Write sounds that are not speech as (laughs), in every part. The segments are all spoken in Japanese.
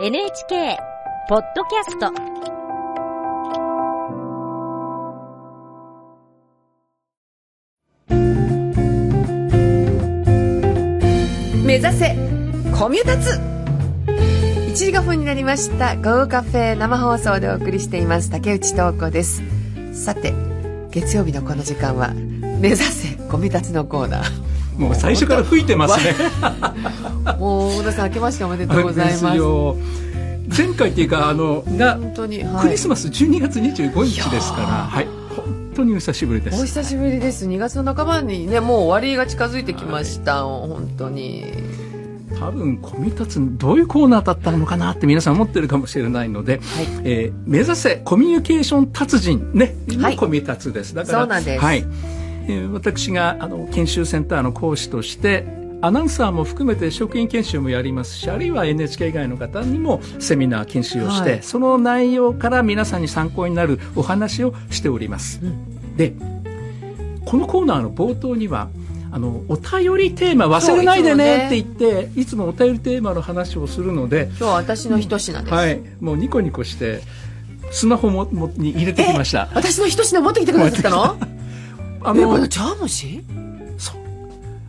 NHK ポッドキャスト目指せ。コミュタツ。1時5分になりました「ゴーカフェ」生放送でお送りしています。竹内東子です。さて月曜日のこの時間は「目指せコミュタツ」のコーナー。もう最初から吹いてますね。もう小田さん明けましておめでとうございます。前回っていうかあのが本当に、はい、クリスマス12月25日ですから、はい本当にお久しぶりです。お久しぶりです。2月の半ばにねもう終わりが近づいてきました。はい、本当に。多分コミュタツどういうコーナーだったのかなって皆さん思ってるかもしれないので、はい、えー、目指せコミュニケーション達人ね、はい、コミュタツです。だからそうなんです。はい。私があの研修センターの講師としてアナウンサーも含めて職員研修もやりますしあるいは NHK 以外の方にもセミナー研修をして、はい、その内容から皆さんに参考になるお話をしております。うん、でこのコーナーの冒頭にはあのお便りテーマ忘れないでねって言っていつもお便りテーマの話をするので今日は私の一品です、はい、もうニコニコしてスマホももに入れてきました。私の一品持ってきてくださったの？あの茶碗蒸し？そう。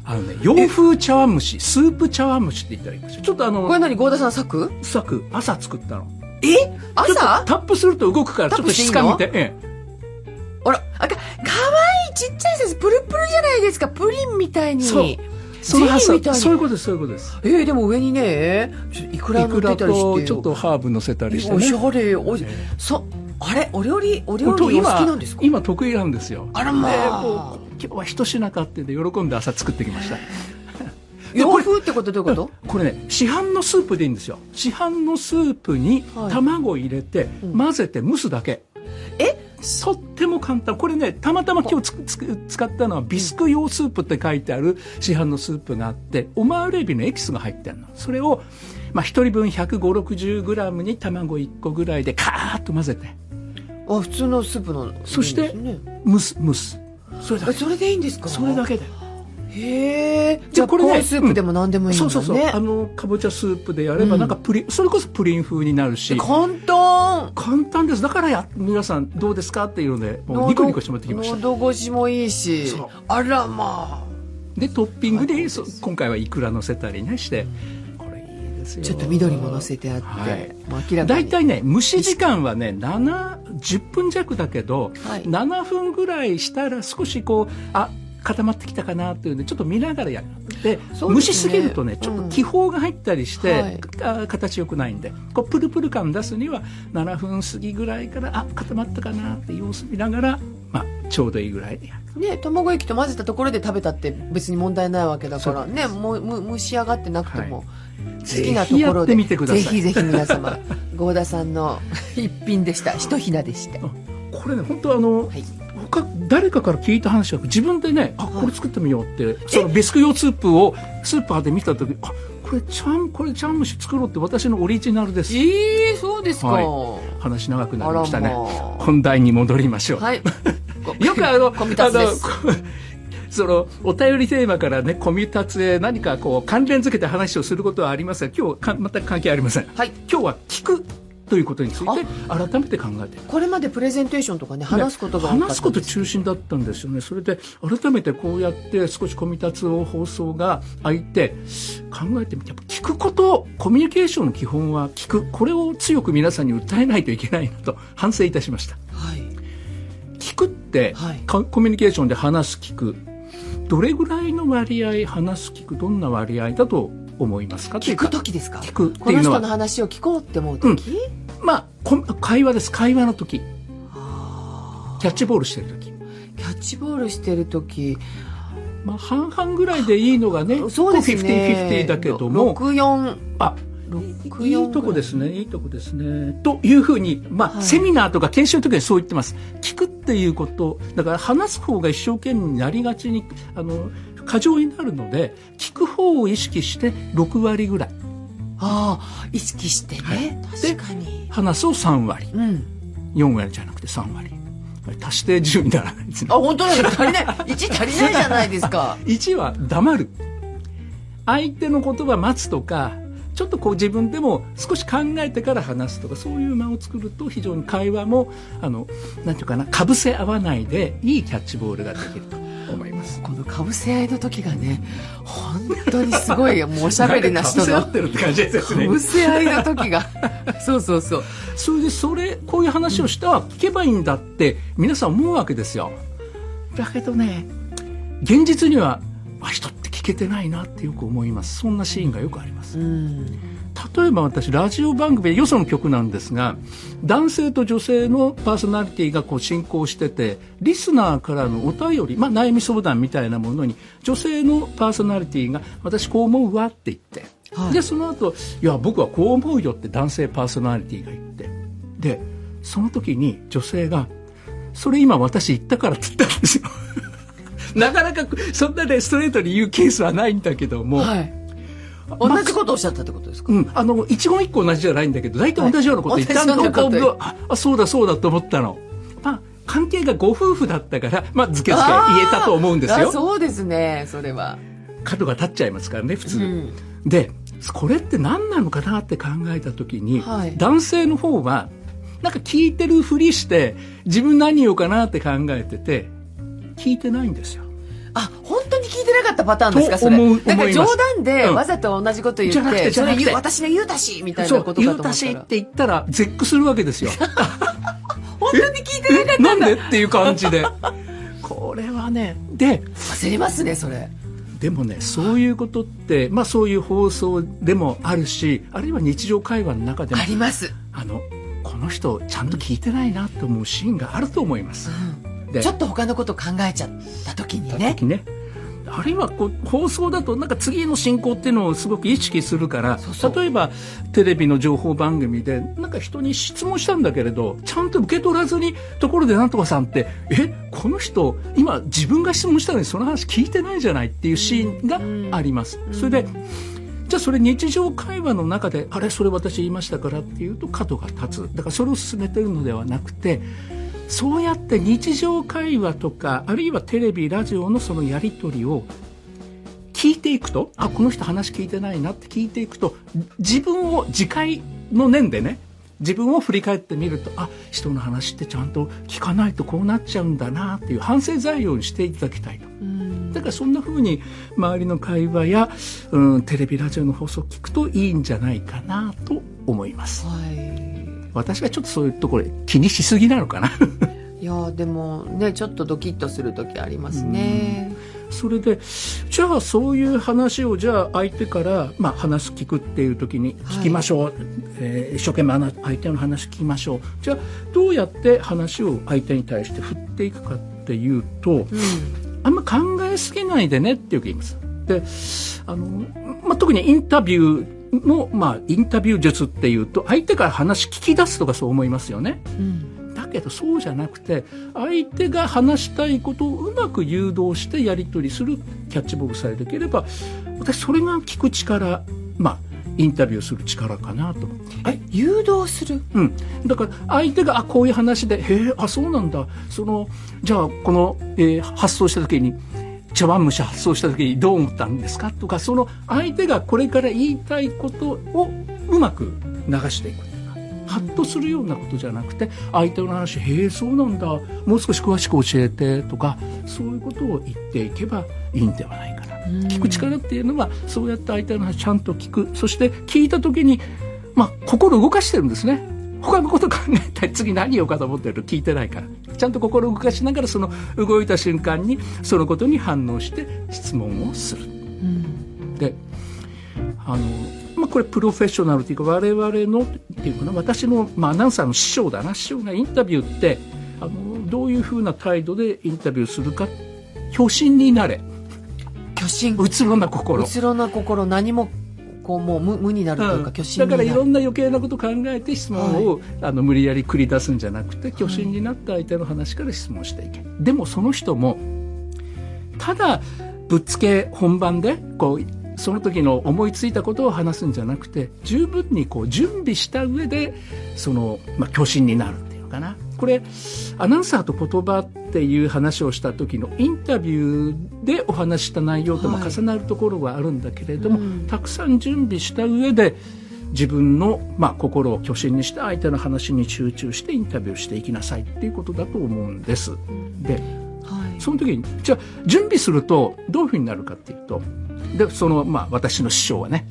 あのね洋風茶碗蒸しスープ茶碗蒸しって言ったらいいんですよ。ちょっとあのこれ何？合田さん作作朝作ったの。え？朝？タップすると動くからちょっと質感見て。ええ。あらあかかわいいちっちゃいサイズ。プルプルじゃないですか。プリンみたいに。そう。そのそういうことですそういうことです。えー、でも上にねいくら乗ってたりして。ちょっっとハーブ乗せたりして、ね、おしゃれお、えー、そあれお料理お料理好きなんですか？今得意なんですよ。あらまあ、今日は一品買ってで喜んで朝作ってきました。(laughs) 洋風ってことどういうこと？これね市販のスープでいいんですよ。市販のスープに卵入れて、混ぜて蒸すだけ、え？とっても簡単。これねたまたま今日使ったのはビスク用スープって書いてある市販のスープがあってオマールエビのエキスが入ってるの。それを、まあ、1人分1 5 6 0ムに卵1個ぐらいでカーッと混ぜてあ普通のスープの、そして蒸す蒸すそれだけ。それでいいんですか？それだけでへえじゃあこれねスープでも何でもいいんだね、そうそうそう。あのかぼちゃスープでやればなんかプリ、それこそプリン風になるし。簡単。簡単です。だからや皆さんどうですかっていうのでもうニコニコしてもらってきました。喉越しもいいしあらまあ。でトッピングで今回はいくらのせたりねしてですよ。ちょっと緑も乗せてあって、はい、明らかに。大体ね蒸し時間はね10分弱だけど、はい、7分ぐらいしたら少しこうあ固まってきたかなっていうんでちょっと見ながらやるで、ね、蒸しすぎるとねちょっと気泡が入ったりして、うん、形よくないんでこうプルプル感出すには7分過ぎぐらいからあ固まったかなって様子見ながら、まあ、ちょうどいいぐらいでやる。ね、卵液と混ぜたところで食べたって別に問題ないわけだからねもむ蒸し上がってなくても、はい好きなところでぜひぜひ皆様合田さんの一品でした。ひとひなでした。これね本当あの、はい、他誰かから聞いた話は自分でねあこれ作ってみようって、はい、そのビスク用スープをスーパーで見た時あこれちゃんこれちゃん蒸し作ろうって私のオリジナルです。ええー、そうですか、はい、話長くなりましたね、まあ、本題に戻りましょう、はい、(laughs) よくあのあのそのお便りテーマからねコミュタツへ何かこう関連づけて話をすることはありますが今日か全く関係ありません、はい、今日は聞くということについて改めて考えて。これまでプレゼンテーションとかね話すことが話すこと中心だったんですよね。それで改めてこうやって少しコミュタツを放送が開いて考えてみてやっぱ聞くことコミュニケーションの基本は聞く。これを強く皆さんに訴えないといけないなと反省いたしました、はい、聞くって、はい、コミュニケーションで話す聞くどれぐらいの割合話す聞くどんな割合だと思いますか？聞く時ですか？聞くこの人の話を聞こうって思う時、うん、まあ会話です。会話の時。キャッチボールしてる時。キャッチボールしてる時。まあ半々ぐらいでいいのがねそうですね。50-50だけども。64あい。いとこですねいいとこですね。というふうに、まあ、はい、セミナーとか研修の時にそう言ってます。聞くっていうことだから話す方が一生懸命になりがちにあの過剰になるので聞く方を意識して6割ぐらい。ああ意識してね、はい、確かに。話すを3割、うん、4割じゃなくて3割。足して10にならないですね。あ本当だ足りない。1足りないじゃないですか。(laughs) 1は黙る。相手の言葉待つとかちょっとこう自分でも少し考えてから話すとかそういう間を作ると非常に会話もあのなんていうかなかぶせ合わないでいいキャッチボールができると思います。このかぶせ合いの時がね本当にすごい (laughs) もうおしゃべりな人のかぶせ合ってるって感じですかね。ぶせ合いの時が。そうそうそう。それでそれこういう話をしたら聞けばいいんだって皆さん思うわけですよ。だけどね現実にはあ人って聞けてないなってよく思います。そんなシーンがよくあります。うん。例えば私ラジオ番組でよその曲なんですが男性と女性のパーソナリティがこう進行しててリスナーからのお便り、まあ、悩み相談みたいなものに女性のパーソナリティが私こう思うわって言って、はい。でその後いや僕はこう思うよって男性パーソナリティが言ってでその時に女性がそれ今私言ったからって言ったんですよ (laughs) なかなかそんなねストレートに言うケースはないんだけども、はい。同じことをおっしゃったってことですか、うん、あの一言一句同じじゃないんだけど大体同じようなこと言ったんだはい。同じようなことああそうだそうだと思ったの、まあ、関係がご夫婦だったから、まあ、ずけずけ言えたと思うんですあよそうですね。それは、角が立っちゃいますからね普通、うん。でこれって何なのかなって考えた時に、はい。男性の方はなんか聞いてるふりして自分何言おうかなって考えてて聞いてないんですよあ本当に聞いてなかったパターンですかそれ。なんか冗談でうん。わざと同じこと言って、それ私の言うたしみたいなことかと言う思ったたら。しって言ったら絶句するわけですよ。(laughs) 本当に聞いてなかったえなんでっていう感じで。これはねで焦りますねそれ。でもねそういうことって、まあ、そういう放送でもあるしあるいは日常会話の中でもあります、あのこの人ちゃんと聞いてないなと思うシーンがあると思います。で。ちょっと他のこと考えちゃった時にね。時ね。あるいはこう放送だとなんか次の進行っていうのをすごく意識するから例えばテレビの情報番組でなんか人に質問したんだけれどちゃんと受け取らずにところでなんとかさんってえこの人今自分が質問したのにその話聞いてないじゃないっていうシーンがあります。それでじゃあそれ日常会話の中であれそれ私言いましたからっていうと角が立つ。だからそれを進めてるのではなくてそうやって日常会話とかあるいはテレビラジオのそのやり取りを聞いていくとあこの人話聞いてないなって聞いていくと自分を自戒の念でね自分を振り返ってみるとあ人の話ってちゃんと聞かないとこうなっちゃうんだなっていう反省材料にしていただきたいと。だからそんな風に周りの会話や、うん、テレビラジオの放送を聞くといいんじゃないかなと思います。はい私がちょっとそういうところ気にしすぎなのかな。いやでもねちょっとドキッとする時ありますね、それでじゃあそういう話をじゃあ相手から、まあ、話聞くっていう時に聞きましょう、えー一生懸命相手の話聞きましょう。じゃあどうやって話を相手に対して振っていくかっていうと、あんま考えすぎないでねってよく言います。であの、まあ、特にインタビューの、まあ、インタビュー術っていうと相手から話聞き出すとかそう思いますよね。だけどそうじゃなくて相手が話したいことをうまく誘導してやり取りするキャッチボールさえできれば私それが聞く力まあインタビューする力かなと。誘導する？うん、だから相手があこういう話で「へえあそうなんだ。そのじゃあこの、えー発送した時に茶碗蒸し発送した時にどう思ったんですか?」とかその相手がこれから言いたいことをうまく流していくっていうかハッとするようなことじゃなくて相手の話「へえそうなんだもう少し詳しく教えて」とかそういうことを言っていけばいいんではないかな。聞く力っていうのはそうやって相手の話ちゃんと聞くそして聞いた時にまあ、心動かしてるんですね。他のこと考えたり、次何言おうかと思ってると聞いてないから。ちゃんと心動かしながら、その動いた瞬間に、そのことに反応して質問をする。で、あの、まあ、これプロフェッショナルというか、我々の、っていうかな、私の、まあ、アナウンサーの師匠だな、師匠がインタビューって、あの、どういうふうな態度でインタビューするか、虚心になれ。虚心うつろな心。うつろな心何もこうもう無無になるというか、うん。だからいろんな余計なこと考えて質問を、あの無理やり繰り出すんじゃなくて虚心になって相手の話から質問していけ、でもその人もただぶっつけ本番でこうその時の思いついたことを話すんじゃなくて十分にこう準備した上でその、まあ、虚心になるっていうのかかな。これアナウンサーと言葉っていう話をした時のインタビューでお話した内容とも重なるところはあるんだけれども、はいうん。たくさん準備した上で自分の、まあ、心を巨心にして相手の話に集中してインタビューしていきなさいっていうことだと思うんです。ではい。その時にじゃあ準備するとどういうふうになるかっていうとでそのまあ私の師匠はね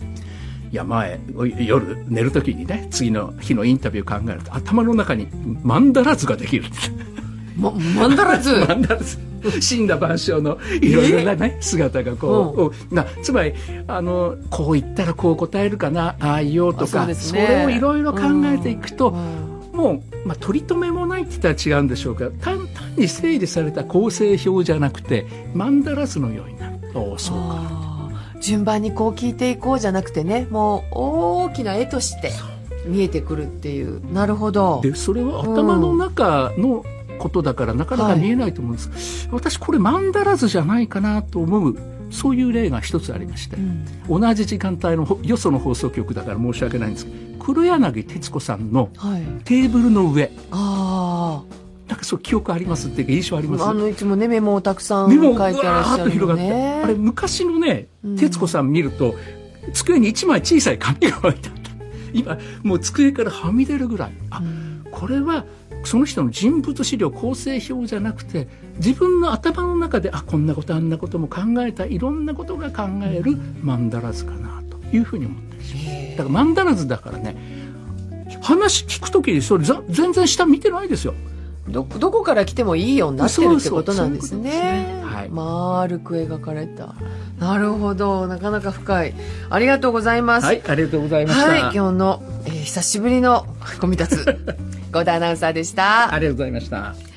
いや前夜寝る時にね次の日のインタビュー考えると頭の中にマンダラ図ができるま、マンダラ図マンダラ図死んだ万象のいろいろなね、姿がこう、なつまりあのこう言ったらこう答えるかな？ああ言おうとかね。れをいろいろ考えていくと、うんもう、まあ、取り留めもないって言ったら違うんでしょうけど単単に整理された構成表じゃなくてマンダラ図のようになる。おおそうか。順番にこう聞いていこうじゃなくてねもう大きな絵として見えてくるっていう。なるほど。でそれは頭の中のことだからなかなか見えないと思うんです、私これマンダラ図じゃないかなと思うそういう例が一つありまして、うん。同じ時間帯のほよその放送局だから申し訳ないんです。けど黒柳徹子さんのはい。テーブルの上。あなんかそう記憶ありますっていうか印象あります？ああのいつもねメモをたくさん目書いもてらっしゃると広がのって、ねあれ昔のねうん。徹子さん見ると机に一枚小さい紙が置いてあった。今もう机からはみ出るぐらい。あ、うんこれはその人の人物資料構成表じゃなくて自分の頭の中であこんなことあんなことも考えたいろんなことが考えるマンダラ図かなというふうに思ったりしますだからマンダラ図だからね話聞くときにそれざ全然下見てないですよ。どどこから来てもいいようになってるってことなんですそうそうそういうね。はい。丸く描かれた。なるほど。なかなか深い。ありがとうございます。はいありがとうございました、はい、今日の、えー久しぶりのコミタツ、(laughs) ゴダアナウンサーでした。ありがとうございました